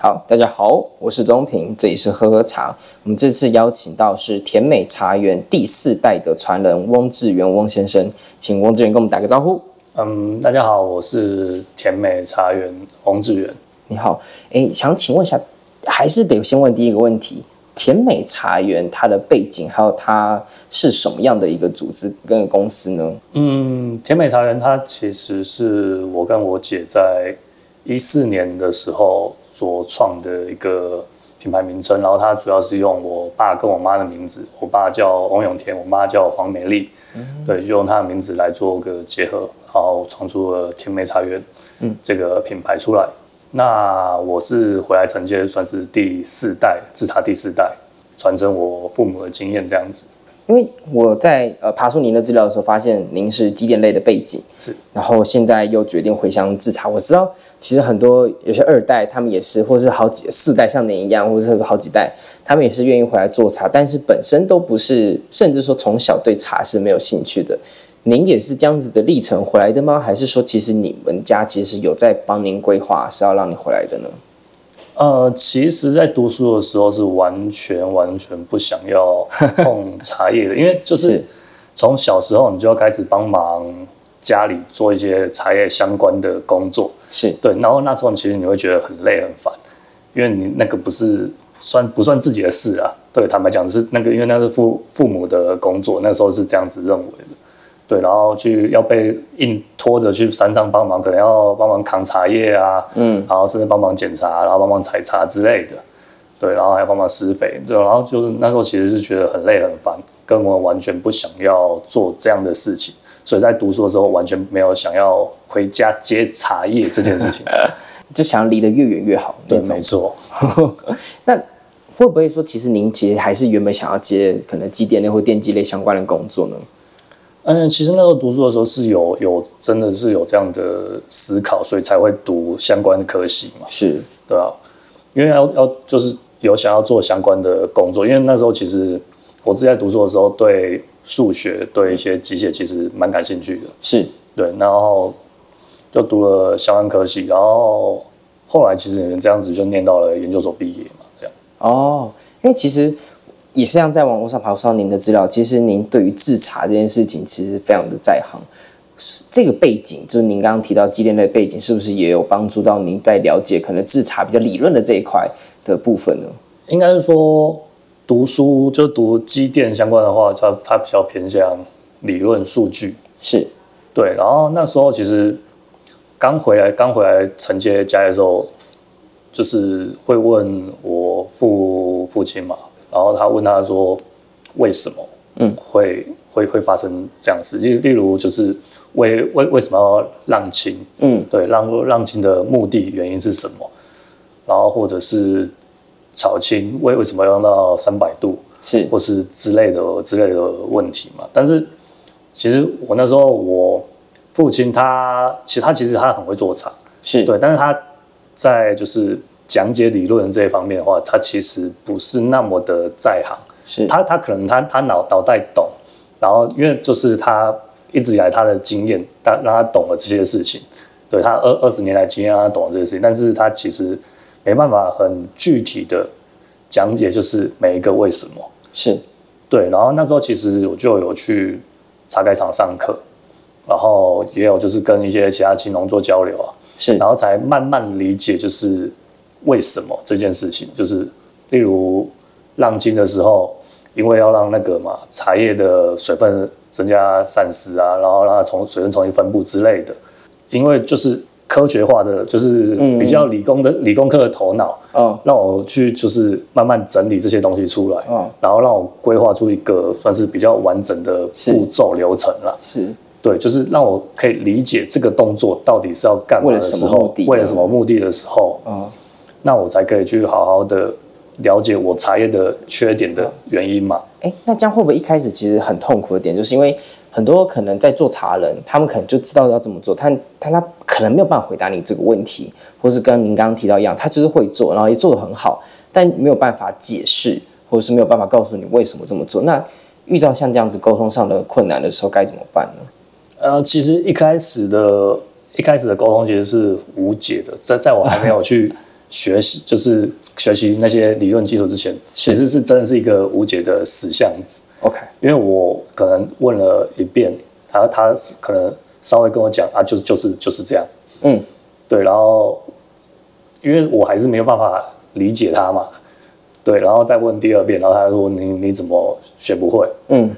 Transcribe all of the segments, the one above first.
好，大家好，我是中平，这里是喝喝茶。我们这次邀请到是甜美茶园第四代的传人翁志源翁先生，请翁志源跟我们打个招呼。嗯，大家好，我是甜美茶园翁志源。你好，哎，想请问一下，还是得先问第一个问题：甜美茶园它的背景，还有它是什么样的一个组织跟公司呢？嗯，甜美茶园它其实是我跟我姐在一四年的时候。所创的一个品牌名称，然后它主要是用我爸跟我妈的名字，我爸叫翁永田，我妈叫黄美丽，嗯、对，就用他的名字来做个结合，然后创出了甜美茶园，嗯，这个品牌出来。嗯、那我是回来承接，算是第四代制茶第四代，传承我父母的经验这样子。因为我在呃爬出您的资料的时候，发现您是机电类的背景，是，然后现在又决定回乡制茶。我知道，其实很多有些二代他们也是，或是好几四代像您一样，或者是好几代，他们也是愿意回来做茶，但是本身都不是，甚至说从小对茶是没有兴趣的。您也是这样子的历程回来的吗？还是说其实你们家其实有在帮您规划是要让你回来的呢？呃，其实，在读书的时候是完全完全不想要碰茶叶的，因为就是从小时候你就要开始帮忙家里做一些茶叶相关的工作，是。对，然后那时候其实你会觉得很累很烦，因为你那个不是算不算自己的事啊？对，坦白讲是那个，因为那是父父母的工作，那时候是这样子认为的。对，然后去要被硬拖着去山上帮忙，可能要帮忙扛茶叶啊，嗯，然后甚至帮忙检查，然后帮忙采茶之类的，对，然后还要帮忙施肥，对，然后就是那时候其实是觉得很累很烦，根本完全不想要做这样的事情，所以在读书的时候完全没有想要回家接茶叶这件事情，就想离得越远越好。对，没错。那会不会说，其实您其实还是原本想要接可能机电类或电机类相关的工作呢？嗯，其实那时候读书的时候是有有真的是有这样的思考，所以才会读相关的科系嘛。是，对啊，因为要要就是有想要做相关的工作，因为那时候其实我自己在读书的时候对数学对一些机械其实蛮感兴趣的。是，对，然后就读了相关科系，然后后来其实也这样子就念到了研究所毕业嘛，这样。哦，因为其实。也是像在网络上爬上您的资料，其实您对于制茶这件事情其实非常的在行。这个背景就是您刚刚提到机电类背景，是不是也有帮助到您在了解可能制茶比较理论的这一块的部分呢？应该是说读书就读机电相关的话，它它比较偏向理论数据。是，对。然后那时候其实刚回来刚回来承接家的时候，就是会问我父父亲嘛。然后他问他说：“为什么？嗯，会会会发生这样的事？例例如就是为为为什么要让亲？嗯，对，让让亲的目的原因是什么？然后或者是炒青为为什么要用到三百度？是或是之类的之类的问题嘛？但是其实我那时候我父亲他其实他其实他很会做茶，是对，但是他在就是。”讲解理论这一方面的话，他其实不是那么的在行。是他，他可能他他脑脑袋懂，然后因为就是他一直以来他的经验，他让他懂了这些事情。对他二二十年来经验让他懂了这些事情，但是他其实没办法很具体的讲解，就是每一个为什么。是对，然后那时候其实我就有去茶改厂上课，然后也有就是跟一些其他青农做交流啊，是，然后才慢慢理解就是。为什么这件事情就是，例如浪青的时候，因为要让那个嘛茶叶的水分增加散失啊，然后让它从水分重新分布之类的，因为就是科学化的，就是比较理工的、嗯、理工科的头脑，嗯，让我去就是慢慢整理这些东西出来，嗯，然后让我规划出一个算是比较完整的步骤流程了，是，对，就是让我可以理解这个动作到底是要干嘛的时候，为了什么目的的时候，嗯。那我才可以去好好的了解我茶叶的缺点的原因嘛。哎，那这样会不会一开始其实很痛苦的点，就是因为很多可能在做茶人，他们可能就知道要怎么做，他他他可能没有办法回答你这个问题，或是跟您刚刚提到一样，他就是会做，然后也做得很好，但没有办法解释，或者是没有办法告诉你为什么这么做。那遇到像这样子沟通上的困难的时候，该怎么办呢？呃，其实一开始的，一开始的沟通其实是无解的，在在我还没有去学习，就是学习那些理论基础之前，其实是真的是一个无解的死巷子。OK，因为我可能问了一遍，他他可能稍微跟我讲啊，就是就是就是这样，嗯，对，然后因为我还是没有办法理解他嘛。对，然后再问第二遍，然后他就说你：“你你怎么学不会？”嗯，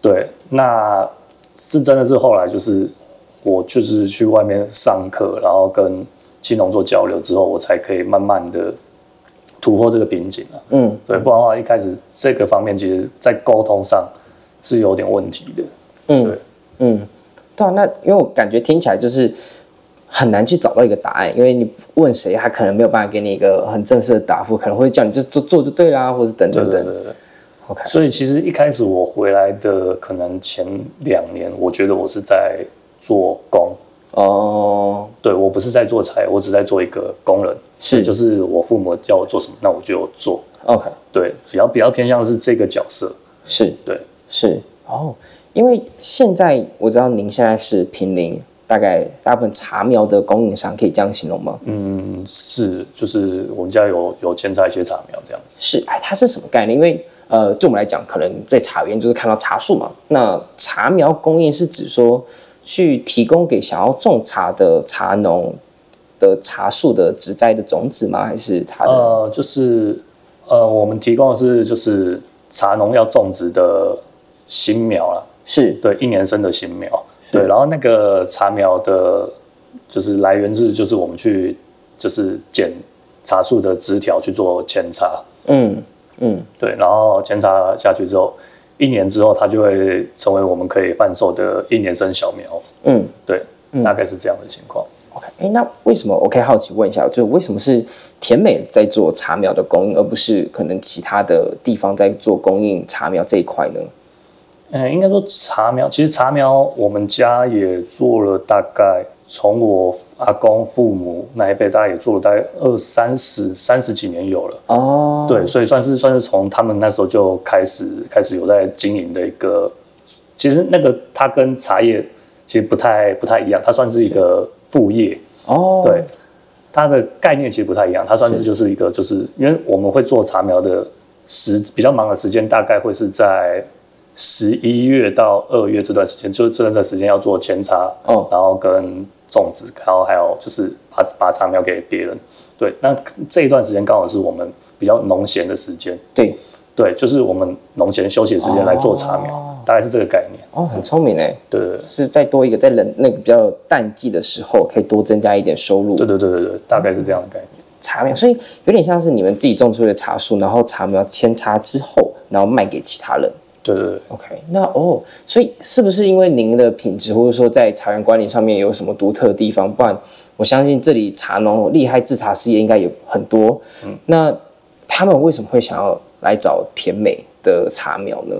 对，那是真的是后来就是我就是去外面上课，然后跟金融做交流之后，我才可以慢慢的突破这个瓶颈了。嗯，对，不然的话一开始这个方面其实在沟通上是有点问题的。嗯，对，嗯，对啊，那因为我感觉听起来就是。很难去找到一个答案，因为你问谁，他可能没有办法给你一个很正式的答复，可能会叫你就做做就对啦，或者等等等。对对对。OK。所以其实一开始我回来的可能前两年，我觉得我是在做工。哦。对，我不是在做菜，我只在做一个工人。是。就是我父母叫我做什么，那我就做。OK。对，比较比较偏向是这个角色。是。对。是。哦，因为现在我知道您现在是平林。大概大部分茶苗的供应商可以这样形容吗？嗯，是，就是我们家有有扦插一些茶苗这样子。是，哎，它是什么概念？因为呃，对我们来讲，可能在茶园就是看到茶树嘛。那茶苗供应是指说去提供给想要种茶的茶农的茶树的植栽的种子吗？还是它的？呃，就是呃，我们提供的是就是茶农要种植的新苗了，是对一年生的新苗。对，然后那个茶苗的，就是来源自，就是我们去，就是剪茶树的枝条去做扦插。嗯嗯，对，然后扦插下去之后，一年之后它就会成为我们可以贩售的一年生小苗。嗯，对，大概是这样的情况。OK，哎，那为什么我可以好奇问一下，就为什么是甜美在做茶苗的供应，而不是可能其他的地方在做供应茶苗这一块呢？嗯，应该说茶苗，其实茶苗我们家也做了，大概从我阿公父母那一辈，大概也做了大概二三十、三十几年有了。哦，对，所以算是算是从他们那时候就开始开始有在经营的一个，其实那个它跟茶叶其实不太不太一样，它算是一个副业。哦，对，它的概念其实不太一样，它算是就是一个，就是因为我们会做茶苗的时比较忙的时间，大概会是在。十一月到二月这段时间，就这段时间要做扦插，哦，然后跟种植，然后还有就是把把茶苗给别人。对，那这一段时间刚好是我们比较农闲的时间。对，对，就是我们农闲休息的时间来做茶苗，哦，大概是这个概念。哦，很聪明哎。对，是再多一个在冷那个比较淡季的时候，可以多增加一点收入。对对对对对，大概是这样的概念。茶苗，所以有点像是你们自己种出的茶树，然后茶苗扦插之后，然后卖给其他人。对对对，OK，那哦，所以是不是因为您的品质，或者说在茶园管理上面有什么独特的地方？不然我相信这里茶农厉害制茶事业应该有很多。嗯，那他们为什么会想要来找甜美的茶苗呢？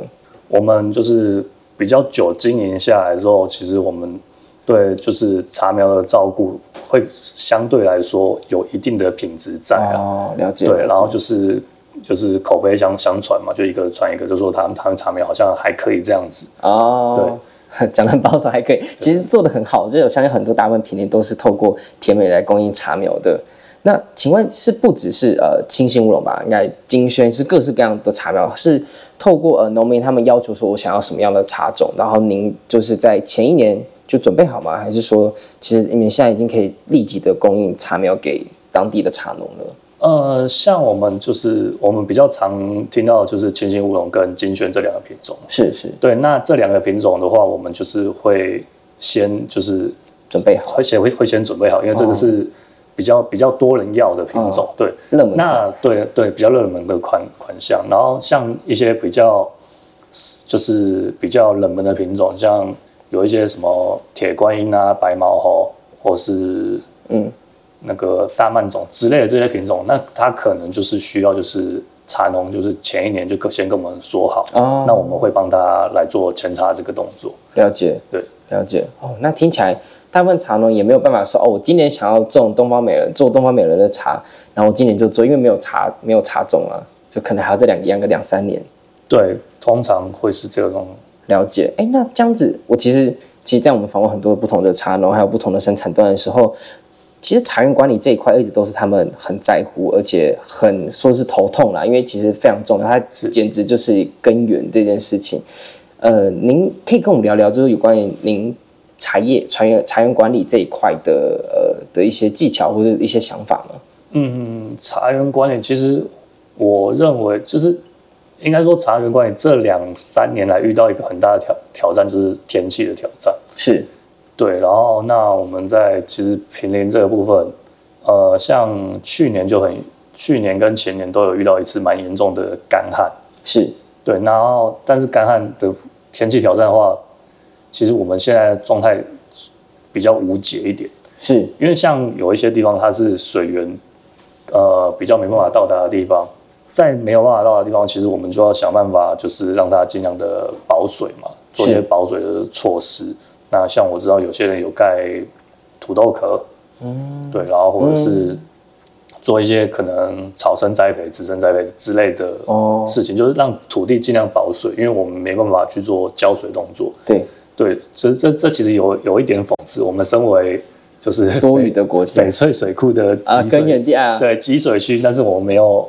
我们就是比较久经营下来之后，其实我们对就是茶苗的照顾会相对来说有一定的品质在啊。哦，了解。对，然后就是。就是口碑相相传嘛，就一个传一个，就说他们他们茶苗好像还可以这样子哦。对，讲的很保守还可以，其实做的很好。就我相信很多大部分品类都是透过甜美来供应茶苗的。那请问是不只是呃清新乌龙吧？应该金萱是各式各样的茶苗，是透过呃农民他们要求说我想要什么样的茶种，然后您就是在前一年就准备好吗？还是说其实你们现在已经可以立即的供应茶苗给当地的茶农了？呃，像我们就是我们比较常听到的就是清新乌龙跟金萱这两个品种，是是，对。那这两个品种的话，我们就是会先就是准备好，会先会会先准备好，因为这个是比较比较多人要的品种，哦、对，热门。那对对比较热门的款款项，然后像一些比较就是比较冷门的品种，像有一些什么铁观音啊、白毛猴，或是嗯。那个大曼种之类的这些品种，那它可能就是需要就是茶农就是前一年就先跟我们说好，哦那我们会帮他来做扦插这个动作。了解，对，了解。哦，那听起来大部分茶农也没有办法说，哦，我今年想要种东方美人，做东方美人的茶，然后我今年就做，因为没有茶，没有茶种啊，就可能还要再两养个两三年。对，通常会是这种。了解。哎，那这样子，我其实其实，在我们访问很多不同的茶农，还有不同的生产端的时候。其实茶园管理这一块一直都是他们很在乎，而且很说是头痛啦，因为其实非常重要，它简直就是根源这件事情。呃，您可以跟我们聊聊，就是有关于您茶叶、茶园、茶园管理这一块的呃的一些技巧或者一些想法吗？嗯，茶园管理其实我认为就是应该说茶园管理这两三年来遇到一个很大的挑挑战，就是天气的挑战。是。对，然后那我们在其实平林这个部分，呃，像去年就很，去年跟前年都有遇到一次蛮严重的干旱，是对，然后但是干旱的天气挑战的话，其实我们现在的状态比较无解一点，是因为像有一些地方它是水源，呃，比较没办法到达的地方，在没有办法到达的地方，其实我们就要想办法，就是让它尽量的保水嘛，做一些保水的措施。那像我知道有些人有盖土豆壳，嗯，对，然后或者是做一些可能草生栽培、植生栽培之类的事情，就是让土地尽量保水，因为我们没办法去做浇水动作。对。对，所以这这其实有有一点讽刺，我们身为就是多雨的国家，翡翠水库的啊根源地啊，对集水区，但是我们没有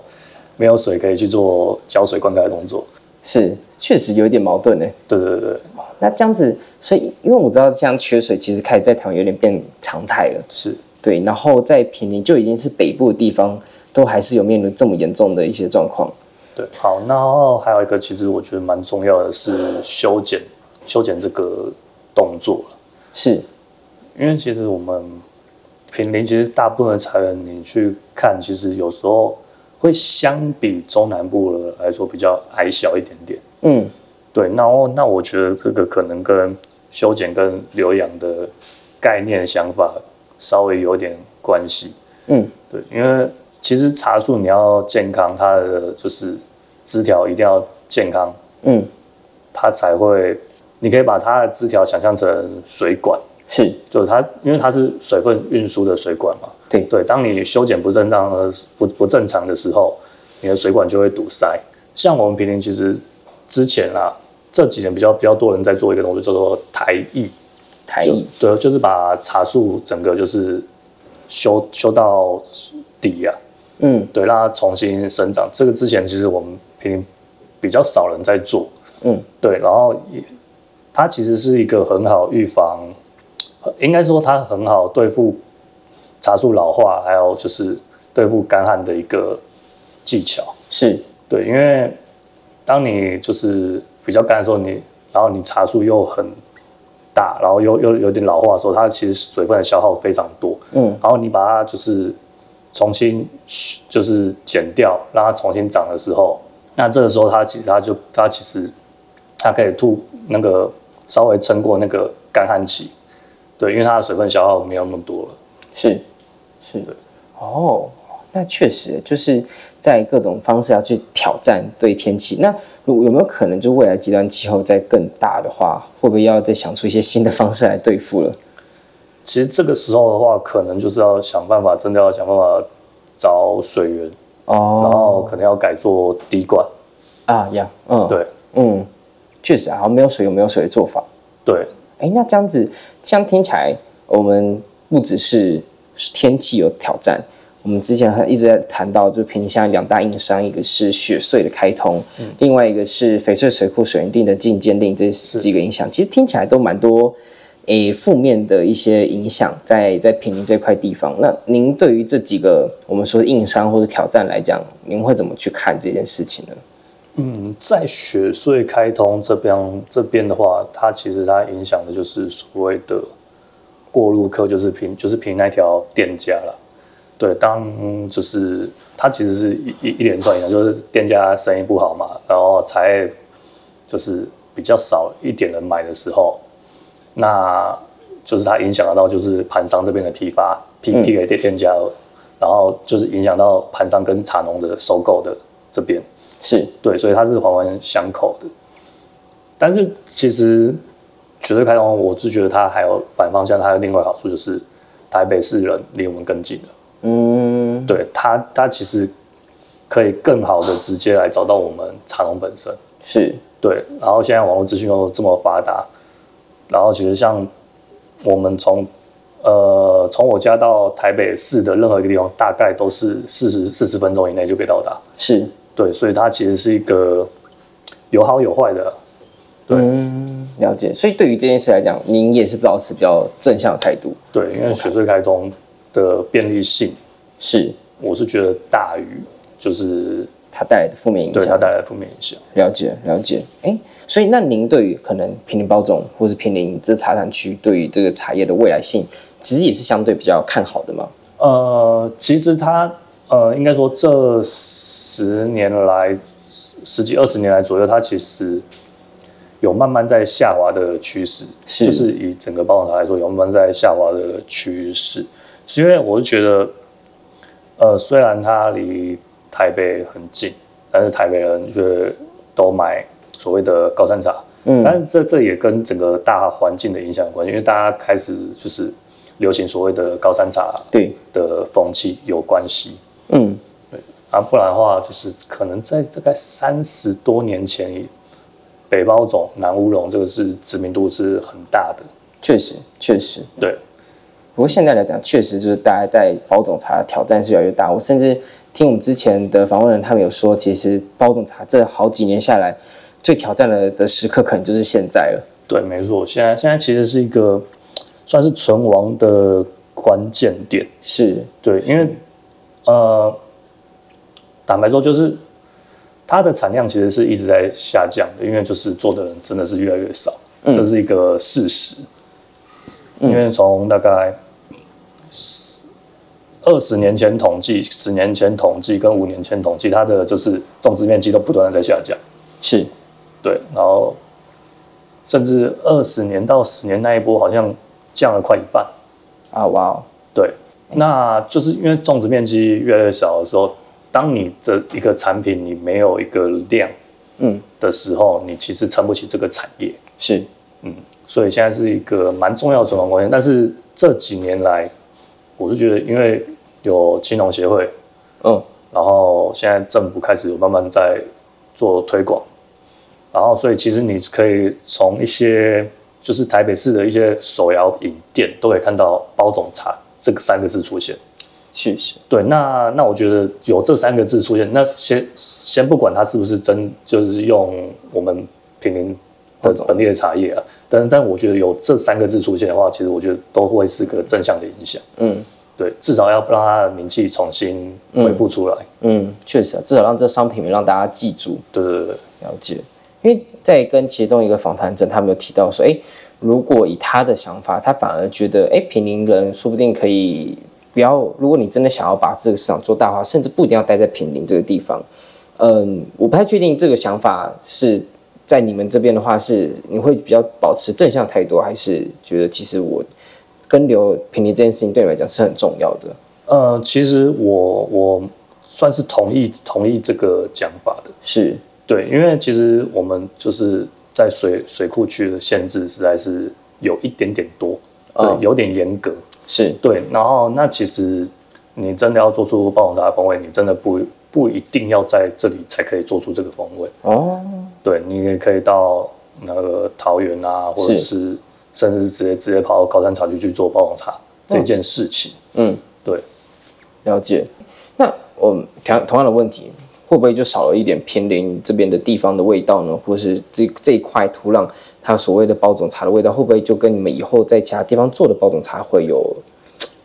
没有水可以去做浇水灌溉的动作，是确实有一点矛盾呢。对对对。那这样子，所以因为我知道这样缺水，其实开始在台湾有点变常态了。是对，然后在平林就已经是北部的地方，都还是有面临这么严重的一些状况。对，好，然后还有一个，其实我觉得蛮重要的是修剪，修剪这个动作。是，因为其实我们平林其实大部分的茶园你去看，其实有时候会相比中南部的来说比较矮小一点点。嗯。对，然后那我觉得这个可能跟修剪跟留养的概念想法稍微有点关系。嗯，对，因为其实茶树你要健康，它的就是枝条一定要健康。嗯，它才会，你可以把它的枝条想象成水管，是，就是它，因为它是水分运输的水管嘛。对对，当你修剪不正当的不不正常的时候，你的水管就会堵塞。像我们平林其实。之前啊，这几年比较比较多人在做一个东西，叫做台艺。台艺对，就是把茶树整个就是修修到底啊，嗯，对，让它重新生长。这个之前其实我们平比较少人在做，嗯，对，然后也它其实是一个很好预防，应该说它很好对付茶树老化，还有就是对付干旱的一个技巧。是对，因为。当你就是比较干的时候，你然后你茶树又很大，然后又又有点老化的时候，它其实水分的消耗非常多。嗯，然后你把它就是重新就是剪掉，让它重新长的时候，那这个时候它其实它就它其实它可以吐那个稍微撑过那个干旱期，对，因为它的水分消耗没有那么多了。是，是的，哦。那确实就是在各种方式要去挑战对天气。那有有没有可能，就未来极端气候再更大的话，会不会要再想出一些新的方式来对付了？其实这个时候的话，可能就是要想办法，真的要想办法找水源哦，然后可能要改做滴灌啊呀，嗯，对，嗯，确实啊，没有水有没有水的做法。对，哎，那这样子，这样听起来，我们不只是天气有挑战。我们之前还一直在谈到，就坪林现在两大硬伤，一个是雪隧的开通，嗯、另外一个是翡翠水库水源地的禁建令，这几个影响，其实听起来都蛮多，诶，负面的一些影响在在平林这块地方。那您对于这几个我们说的硬伤或者挑战来讲，您会怎么去看这件事情呢？嗯，在雪隧开通这边这边的话，它其实它影响的就是所谓的过路客，就是凭就是凭那条店家了。对，当就是他其实是一一一连串影响，就是店家生意不好嘛，然后才就是比较少一点人买的时候，那就是它影响得到就是盘商这边的批发批批给店店家，然后就是影响到盘商跟茶农的收购的这边，是对，所以它是环环相扣的。但是其实绝对开通，我是觉得它还有反方向，它有另外好处就是台北市人离我们更近了。嗯，对它，它其实可以更好的直接来找到我们茶农本身。是对，然后现在网络资讯又这么发达，然后其实像我们从呃从我家到台北市的任何一个地方，大概都是四十四十分钟以内就可以到达。是，对，所以它其实是一个有好有坏的。对，嗯，了解。所以对于这件事来讲，您也是保持比较正向的态度。对，因为雪隧开通的便利性是，我是觉得大于就是它带来的负面影响。对它带来的负面影响。了解，了解。哎，所以那您对于可能平林包种或是平林这茶产区，对于这个茶叶的未来性，其实也是相对比较看好的吗？呃，其实它呃，应该说这十年来十几二十年来左右，它其实。有慢慢在下滑的趋势，是。就是以整个包种茶来说，有慢慢在下滑的趋势。是因为我是觉得，呃，虽然它离台北很近，但是台北人却都买所谓的高山茶，嗯，但是这这也跟整个大环境的影响有关系，因为大家开始就是流行所谓的高山茶对。的风气有关系，嗯，对，啊，不然的话，就是可能在大概三十多年前。北包种、南乌龙，这个是知名度是很大的，确实，确实，对。不过现在来讲，确实就是大家在包种茶的挑战是越来越大。我甚至听我们之前的访问人，他们有说，其实包种茶这好几年下来，最挑战的的时刻，可能就是现在了。对，没错，现在现在其实是一个算是存亡的关键点。是，对，因为呃，坦白说就是。它的产量其实是一直在下降的，因为就是做的人真的是越来越少，嗯、这是一个事实。因为从大概二十年前统计、十年前统计跟五年前统计，它的就是种植面积都不断的在下降。是，对，然后甚至二十年到十年那一波好像降了快一半。啊，哇哦，对，那就是因为种植面积越来越少的时候。当你的一个产品你没有一个量，嗯的时候，嗯、你其实撑不起这个产业。是，嗯，所以现在是一个蛮重要的转换关键。但是这几年来，我是觉得，因为有青农协会，嗯，然后现在政府开始有慢慢在做推广，然后所以其实你可以从一些就是台北市的一些手摇饮店都可以看到“包种茶”这个三个字出现。确实，对，那那我觉得有这三个字出现，那先先不管它是不是真，就是用我们平林的本地的茶叶啊，但但我觉得有这三个字出现的话，其实我觉得都会是个正向的影响。嗯，对，至少要让它的名气重新恢复出来。嗯，确实，至少让这商品让大家记住。对对对，了解。因为在跟其中一个访谈者，他们有提到说，哎，如果以他的想法，他反而觉得，哎，坪林人说不定可以。不要，如果你真的想要把这个市场做大化，甚至不一定要待在平林这个地方。嗯，我不太确定这个想法是在你们这边的话，是你会比较保持正向态度，还是觉得其实我跟留平林这件事情对你来讲是很重要的？呃，其实我我算是同意同意这个讲法的，是对，因为其实我们就是在水水库区的限制实在是有一点点多，对，嗯、有点严格。是对，然后那其实你真的要做出霸王茶的风味，你真的不不一定要在这里才可以做出这个风味哦。对，你也可以到那个桃园啊，或者是甚至是直接直接跑到高山茶区去做霸王茶这件事情。嗯，对，了解。那我同同样的问题，会不会就少了一点偏林这边的地方的味道呢？或是这这一块土壤？它所谓的包种茶的味道，会不会就跟你们以后在其他地方做的包种茶会有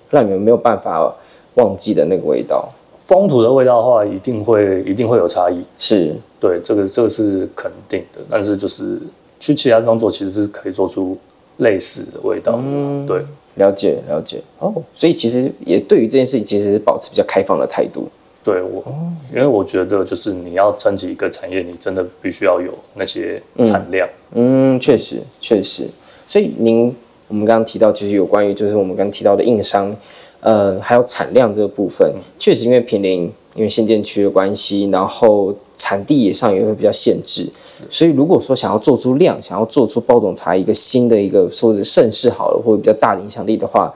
让你们没有办法忘记的那个味道？风土的味道的话，一定会一定会有差异。是对，这个这个是肯定的。但是就是去其他地方做，其实是可以做出类似的味道。嗯，对，了解了解哦。所以其实也对于这件事情，其实是保持比较开放的态度。对我，因为我觉得就是你要撑起一个产业，你真的必须要有那些产量。嗯，确实确实。所以您我们刚刚提到，其实有关于就是我们刚刚提到的硬伤，呃，还有产量这个部分，确实因为平林因为限电区的关系，然后产地也上也会比较限制，所以如果说想要做出量，想要做出包种茶一个新的一个说是盛世好了，或者比较大的影响力的话。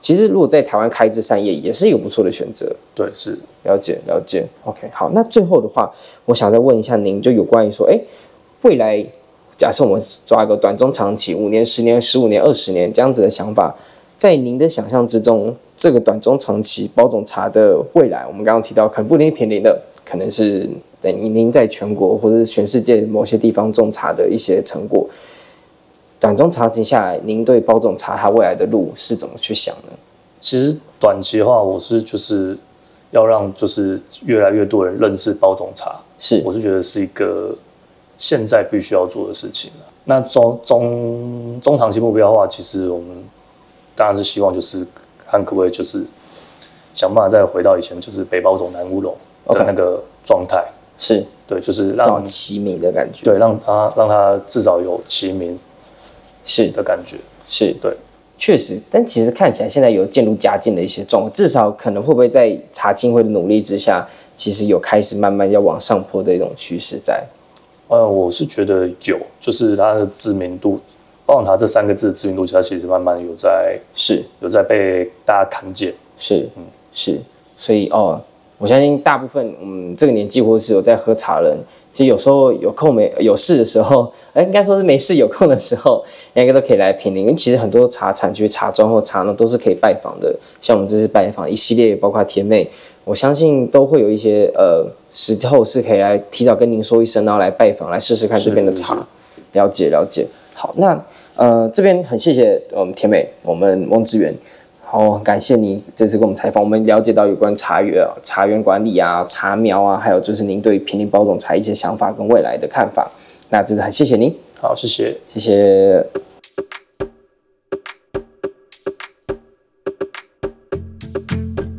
其实，如果在台湾开枝散叶，也是一个不错的选择。对，是了解了解。OK，好，那最后的话，我想再问一下您，就有关于说，哎，未来假设我们抓一个短中长期，五年、十年、十五年、二十年这样子的想法，在您的想象之中，这个短中长期包种茶的未来，我们刚刚提到，可能不一定便宜的，可能是在您您在全国或者是全世界某些地方种茶的一些成果。短中长期下来，您对包总茶它未来的路是怎么去想呢？其实短期的话，我是就是要让就是越来越多人认识包种茶，是我是觉得是一个现在必须要做的事情。那中中中长期目标的话，其实我们当然是希望就是看可不可以就是想办法再回到以前就是北包种南乌龙的那个状态，是对，就是让齐名的感觉，对，让它让它至少有齐名。是的感觉，是对，确实，但其实看起来现在有渐入佳境的一些状况，至少可能会不会在茶青会的努力之下，其实有开始慢慢要往上坡的一种趋势在。呃，我是觉得有，就是它的知名度，包括它这三个字的知名度，它其实慢慢有在，是有在被大家看见，是，嗯，是，所以哦，我相信大部分嗯这个年纪或是有在喝茶的人。其实有时候有空没有事的时候，哎，应该说是没 事有空的时候，应该都可以来平林。因为其实很多茶产区、茶庄或茶呢，都是可以拜访的。像我们这次拜访一系列，包括甜妹，我相信都会有一些呃时候是可以来提早跟您说一声，然后来拜访，来试试看这边的茶，了解了解。好，那呃这边很谢谢我们甜妹，我们翁志远。好，感谢你这次跟我们采访，我们了解到有关茶园、茶园管理啊、茶苗啊，还有就是您对平林包种茶一些想法跟未来的看法。那这次很谢谢您，好，谢谢，谢谢。